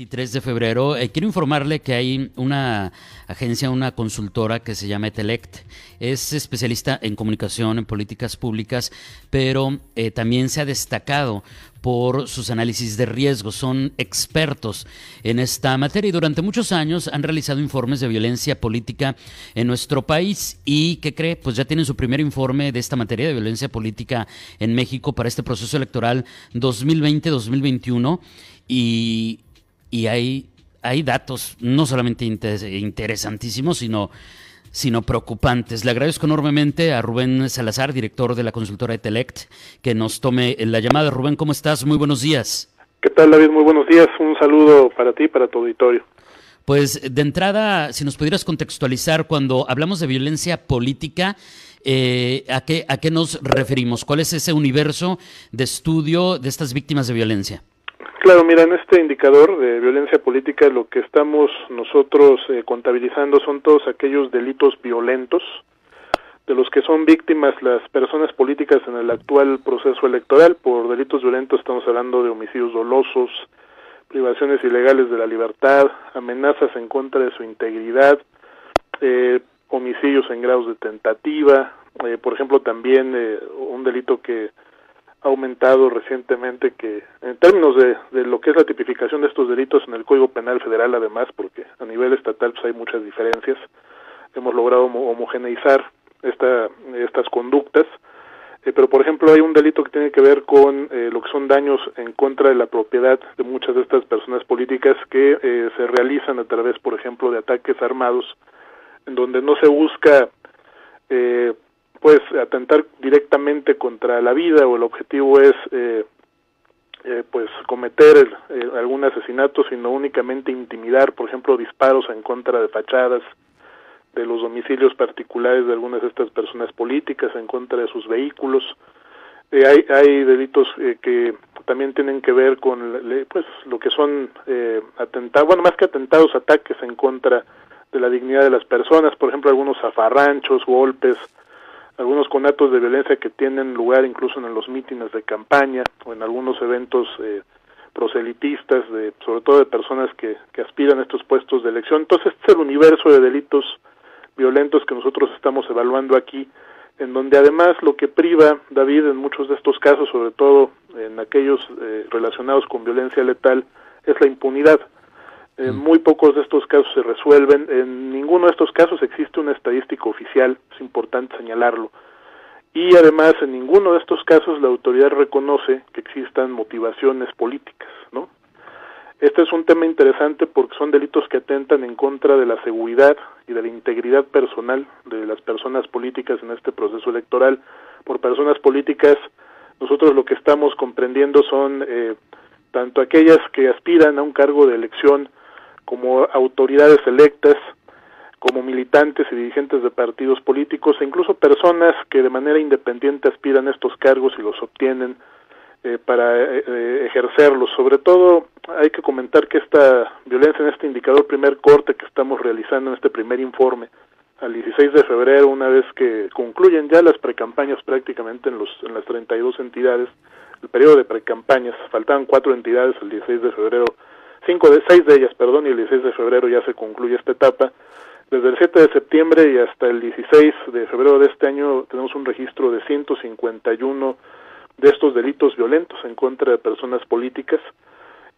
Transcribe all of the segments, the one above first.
23 de febrero. Eh, quiero informarle que hay una agencia, una consultora que se llama Etelect. Es especialista en comunicación, en políticas públicas, pero eh, también se ha destacado por sus análisis de riesgo. Son expertos en esta materia y durante muchos años han realizado informes de violencia política en nuestro país. ¿Y qué cree? Pues ya tienen su primer informe de esta materia de violencia política en México para este proceso electoral 2020-2021. Y y hay, hay datos no solamente interesantísimos, sino, sino preocupantes. Le agradezco enormemente a Rubén Salazar, director de la consultora Etelect, que nos tome la llamada. Rubén, ¿cómo estás? Muy buenos días. ¿Qué tal, David? Muy buenos días. Un saludo para ti y para tu auditorio. Pues de entrada, si nos pudieras contextualizar, cuando hablamos de violencia política, eh, ¿a, qué, ¿a qué nos referimos? ¿Cuál es ese universo de estudio de estas víctimas de violencia? Claro, mira, en este indicador de violencia política lo que estamos nosotros eh, contabilizando son todos aquellos delitos violentos de los que son víctimas las personas políticas en el actual proceso electoral. Por delitos violentos estamos hablando de homicidios dolosos, privaciones ilegales de la libertad, amenazas en contra de su integridad, eh, homicidios en grados de tentativa, eh, por ejemplo también un delito que aumentado recientemente que en términos de, de, lo que es la tipificación de estos delitos en el Código Penal Federal además porque a nivel estatal pues hay muchas diferencias hemos logrado homogeneizar esta, estas conductas. Eh, pero por ejemplo hay un delito que tiene que ver con eh, lo que son daños en contra de la propiedad de muchas de estas personas políticas que eh, se realizan a través por ejemplo de ataques armados en donde no se busca eh, pues atentar directamente contra la vida o el objetivo es eh, eh, pues cometer eh, algún asesinato sino únicamente intimidar por ejemplo disparos en contra de fachadas de los domicilios particulares de algunas de estas personas políticas en contra de sus vehículos. Eh, hay, hay delitos que también tienen que ver con pues lo que son atentados bueno más que atentados ataques en contra de la dignidad de las personas por ejemplo algunos zafarranchos golpes algunos conatos de violencia que tienen lugar incluso en los mítines de campaña o en algunos eventos eh, proselitistas, de, sobre todo de personas que, que aspiran a estos puestos de elección. Entonces, este es el universo de delitos violentos que nosotros estamos evaluando aquí, en donde además lo que priva, David, en muchos de estos casos, sobre todo en aquellos eh, relacionados con violencia letal, es la impunidad. En muy pocos de estos casos se resuelven. En ninguno de estos casos existe una estadística oficial, es importante señalarlo. Y además, en ninguno de estos casos la autoridad reconoce que existan motivaciones políticas, ¿no? Este es un tema interesante porque son delitos que atentan en contra de la seguridad y de la integridad personal de las personas políticas en este proceso electoral. Por personas políticas, nosotros lo que estamos comprendiendo son eh, tanto aquellas que aspiran a un cargo de elección como autoridades electas, como militantes y dirigentes de partidos políticos e incluso personas que de manera independiente aspiran a estos cargos y los obtienen eh, para eh, eh, ejercerlos. Sobre todo hay que comentar que esta violencia en este indicador primer corte que estamos realizando en este primer informe al 16 de febrero, una vez que concluyen ya las precampañas prácticamente en, los, en las 32 entidades, el periodo de precampañas, faltaban cuatro entidades el 16 de febrero cinco de seis de ellas, perdón, y el 16 de febrero ya se concluye esta etapa. Desde el 7 de septiembre y hasta el 16 de febrero de este año tenemos un registro de 151 de estos delitos violentos en contra de personas políticas,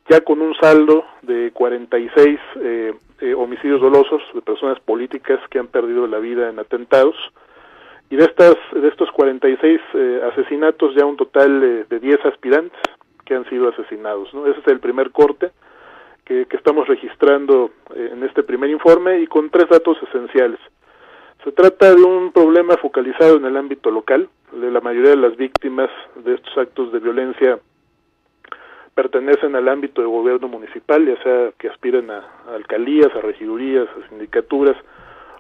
ya con un saldo de 46 eh, eh, homicidios dolosos de personas políticas que han perdido la vida en atentados. Y de estas de estos 46 eh, asesinatos ya un total eh, de 10 aspirantes que han sido asesinados, ¿no? Ese es el primer corte que, que estamos registrando eh, en este primer informe y con tres datos esenciales. Se trata de un problema focalizado en el ámbito local, de la mayoría de las víctimas de estos actos de violencia pertenecen al ámbito de gobierno municipal, ya sea que aspiren a, alcaldías, a regidurías, a sindicaturas,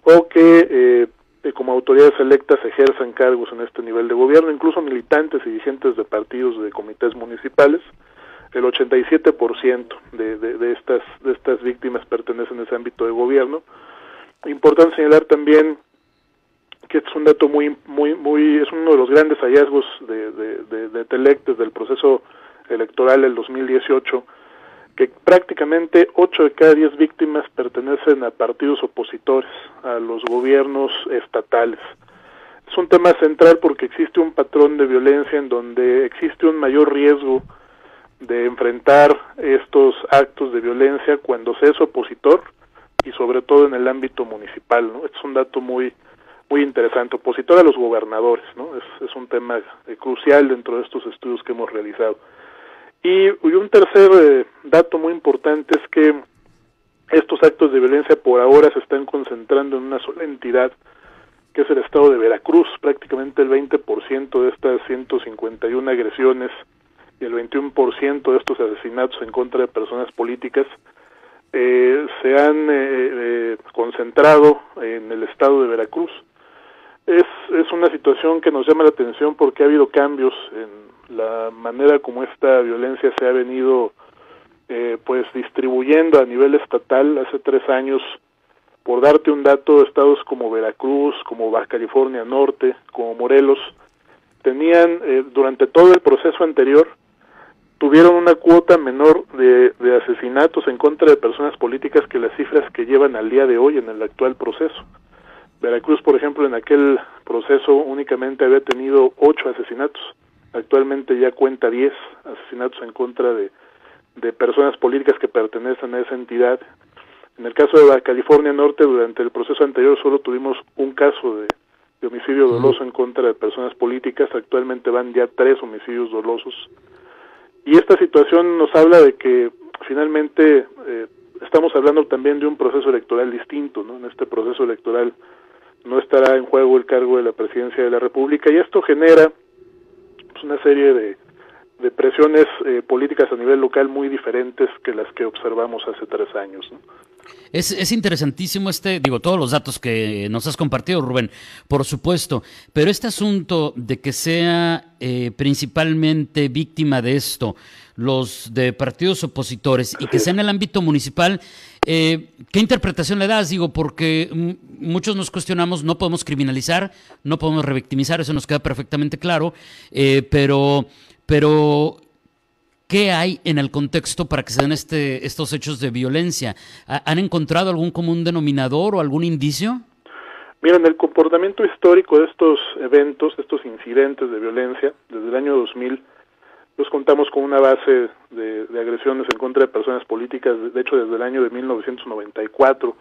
o que eh, como autoridades electas ejerzan cargos en este nivel de gobierno, incluso militantes y dirigentes de partidos de comités municipales el 87% de, de, de, estas, de estas víctimas pertenecen a también que es un dato muy, muy, muy, es uno de los grandes hallazgos de, de, de, Telec desde el proceso electoral del 2018, que prácticamente 8 de cada 10 víctimas pertenecen a partidos opositores, a los gobiernos estatales. Es un tema central porque existe un patrón de violencia en donde existe un mayor riesgo de enfrentar estos actos de violencia cuando se es opositor y sobre todo en el ámbito municipal, ¿no? Es un dato muy muy interesante, opositor a los gobernadores, ¿no? Es, un tema crucial dentro de estos estudios que hemos realizado. Y, un tercer eh, dato muy importante es que estos actos de violencia por ahora se están concentrando en una sola entidad, que es el estado de Veracruz. Prácticamente el 20% de estas 151 agresiones y el 21% de estos asesinatos en contra de personas políticas eh, se han eh, concentrado en el estado de Veracruz. Es, es una situación que nos llama la atención porque ha habido cambios en la manera como esta violencia se ha venido eh, pues distribuyendo a nivel estatal hace tres años por darte un dato estados como Veracruz como Baja California Norte como Morelos tenían eh, durante todo el proceso anterior tuvieron una cuota menor de, de asesinatos en contra de personas políticas que las cifras que llevan al día de hoy en el actual proceso Veracruz, por ejemplo, en aquel proceso únicamente había tenido ocho asesinatos. Actualmente ya cuenta diez asesinatos en contra de, de personas políticas que pertenecen a esa entidad. En el caso de la California Norte, durante el proceso anterior solo tuvimos un caso de, homicidio doloso en contra de personas políticas. Actualmente van ya tres homicidios dolosos. Y esta situación nos habla de que finalmente eh, estamos hablando también de un proceso electoral distinto, ¿no? En este proceso electoral no estará en juego el cargo de la presidencia de la República y esto genera pues, una serie de, de presiones eh, políticas a nivel local muy diferentes que las que observamos hace tres años. Es, es, interesantísimo este, digo, todos los datos que nos has compartido, Rubén, por supuesto, pero este asunto de que sea eh, principalmente víctima de esto los de partidos opositores y que sea en el ámbito municipal, eh, ¿qué interpretación le das? Digo, porque muchos nos cuestionamos, no podemos criminalizar, no podemos revictimizar, eso nos queda perfectamente claro, eh, pero, pero ¿Qué hay en el contexto para que se den este, estos hechos de violencia? ¿Han encontrado algún común denominador o algún indicio? Miren, el comportamiento histórico de estos eventos, de estos incidentes de violencia, desde el año 2000, nos contamos con una base de, agresiones en contra de personas políticas, de hecho desde el año de 1994,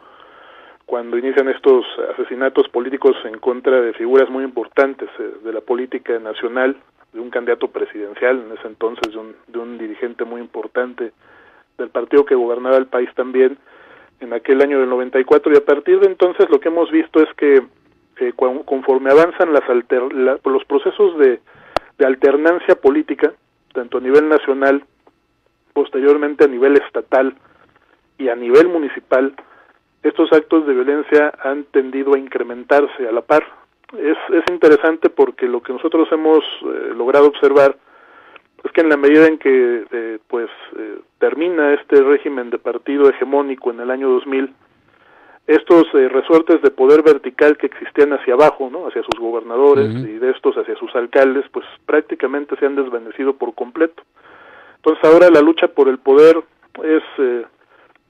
cuando inician estos asesinatos políticos en contra de figuras muy importantes eh, de la política nacional, de un candidato presidencial en ese entonces, de un, de un dirigente muy importante del partido que gobernaba el país también en aquel año del 94 y a partir de entonces lo que hemos visto es que eh, conforme avanzan las los procesos de, de alternancia política, tanto a nivel nacional, posteriormente a nivel estatal y a nivel municipal, estos actos de violencia han tendido a incrementarse a la par es, es interesante porque lo que nosotros hemos eh, logrado observar es que en la medida en que eh, pues eh, termina este régimen de partido hegemónico en el año 2000 estos resortes de poder vertical que existían hacia abajo, ¿no? hacia sus gobernadores y de estos hacia sus alcaldes, pues prácticamente se han desvanecido por completo. Entonces ahora la lucha por el poder es,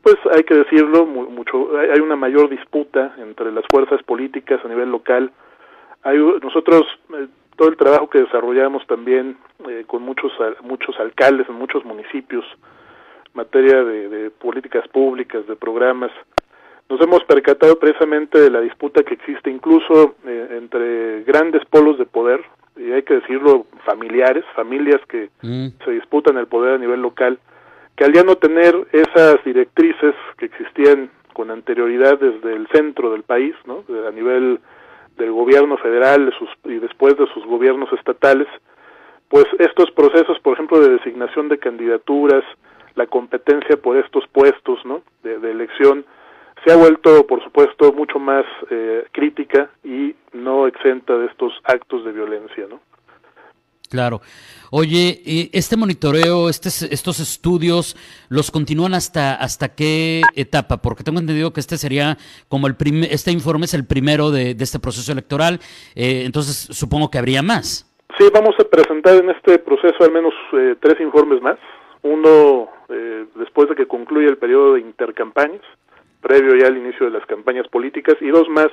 pues hay que decirlo, mucho, hay una mayor disputa entre las fuerzas políticas a nivel local, hay, nosotros, eh, todo el trabajo que desarrollamos también eh, con muchos, muchos alcaldes en muchos municipios, materia de, políticas públicas, de programas, nos hemos percatado precisamente de la disputa que existe incluso eh, entre grandes polos de poder, y hay que decirlo, familiares, familias que mm. se disputan el poder a nivel local, que al ya no tener esas directrices que existían con anterioridad desde el centro del país, ¿no? a nivel del gobierno federal y después de sus gobiernos estatales, pues estos procesos, por ejemplo, de designación de candidaturas, la competencia por estos puestos ¿no? de, elección, se ha vuelto, por supuesto, mucho más eh, crítica y no exenta de estos actos de violencia, ¿no? Claro. Oye, este monitoreo, este, estos estudios, ¿los continúan hasta, hasta qué etapa? Porque tengo entendido que este sería como el primer, este informe es el primero de, este proceso electoral, eh, entonces supongo que habría más. Sí, vamos a presentar en este proceso al menos eh, tres informes más. Uno eh, después de que concluya el periodo de intercampañas, previo ya al inicio de las campañas políticas, y dos más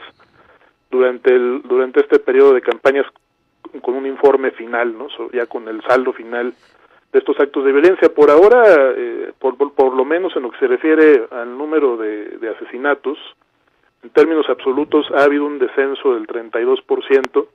durante, el, durante este periodo de campañas con un informe final, ¿no? ya con el saldo final de estos actos de violencia. Por ahora, eh, por, por, lo menos en lo que se refiere al número de, asesinatos, en términos absolutos ha habido un descenso del 32%,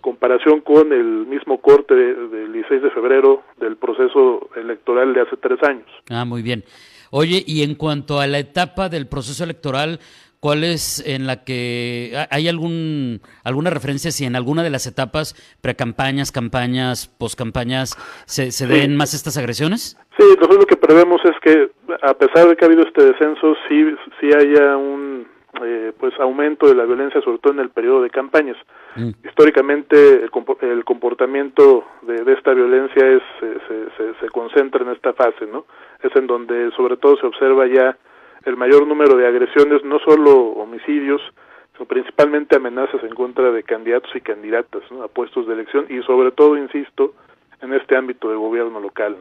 comparación con el mismo corte del 16 de febrero del proceso electoral de hace tres años. Ah, muy bien. Oye, y en cuanto a la etapa del proceso electoral, ¿Cuál es en la que hay algún alguna referencia si en alguna de las etapas, precampañas, campañas, poscampañas, se, se den más estas agresiones? Sí, nosotros lo que prevemos es que a pesar de que ha habido este descenso, sí, sí haya un eh, pues aumento de la violencia, sobre todo en el periodo de campañas. Mm. Históricamente el, comportamiento de, esta violencia es se, se, se concentra en esta fase, ¿no? Es en donde sobre todo se observa ya el mayor número de agresiones, no solo homicidios, sino principalmente amenazas en contra de candidatos y candidatas a puestos de elección y sobre todo, insisto, en este ámbito de gobierno local.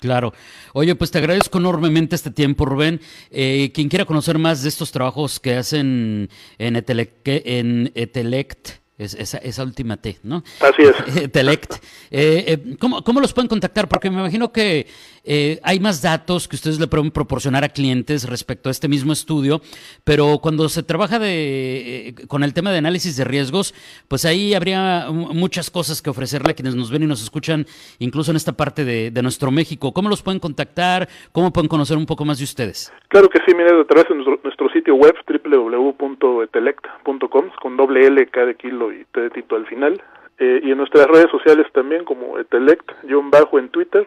Claro. Oye, pues te agradezco enormemente este tiempo, Rubén. Eh, quien quiera conocer más de estos trabajos que hacen en, en Etelect, es, esa, esa última T, ¿no? Así es. Telect. Eh, eh, ¿cómo, ¿cómo, los pueden contactar? Porque me imagino que eh, hay más datos que ustedes le pueden proporcionar a clientes respecto a este mismo estudio, pero cuando se trabaja de, con el tema de análisis de riesgos, pues ahí habría muchas cosas que ofrecerle a quienes nos ven y nos escuchan, incluso en esta parte de, de nuestro México. ¿Cómo los pueden contactar? ¿Cómo pueden conocer un poco más de ustedes? Claro que sí, mire, a través de nuestro, nuestro sitio web www.etelect.com con doble L cada kilo y te Tito al final. Eh, y en nuestras redes sociales también como Etelect, bajo en Twitter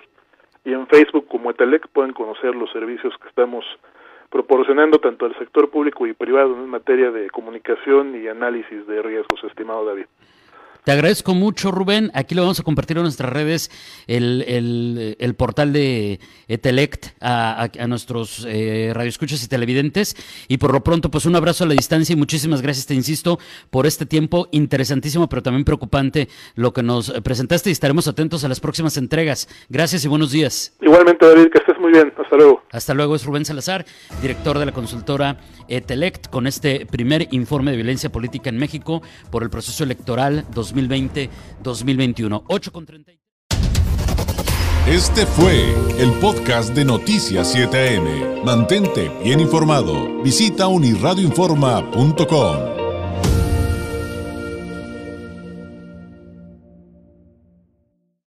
y en Facebook como Etelect pueden conocer los servicios que estamos proporcionando tanto al sector público y privado en materia de comunicación y análisis de riesgos, estimado David. Te agradezco mucho, Rubén. Aquí lo vamos a compartir en nuestras redes, el, el, portal de Etelect a, a, nuestros eh, radioescuchas y televidentes. Y por lo pronto, pues un abrazo a la distancia y muchísimas gracias, te insisto, por este tiempo interesantísimo, pero también preocupante lo que nos presentaste y estaremos atentos a las próximas entregas. Gracias y buenos días. Igualmente, David, que estés muy bien. Hasta luego. Hasta luego, es Rubén Salazar, director de la consultora Etelect, con este primer informe de violencia política en México por el proceso electoral 2020. 2020-2021. 8 con 30. Este fue el podcast de Noticias 7am. Mantente bien informado. Visita unirradioinforma.com.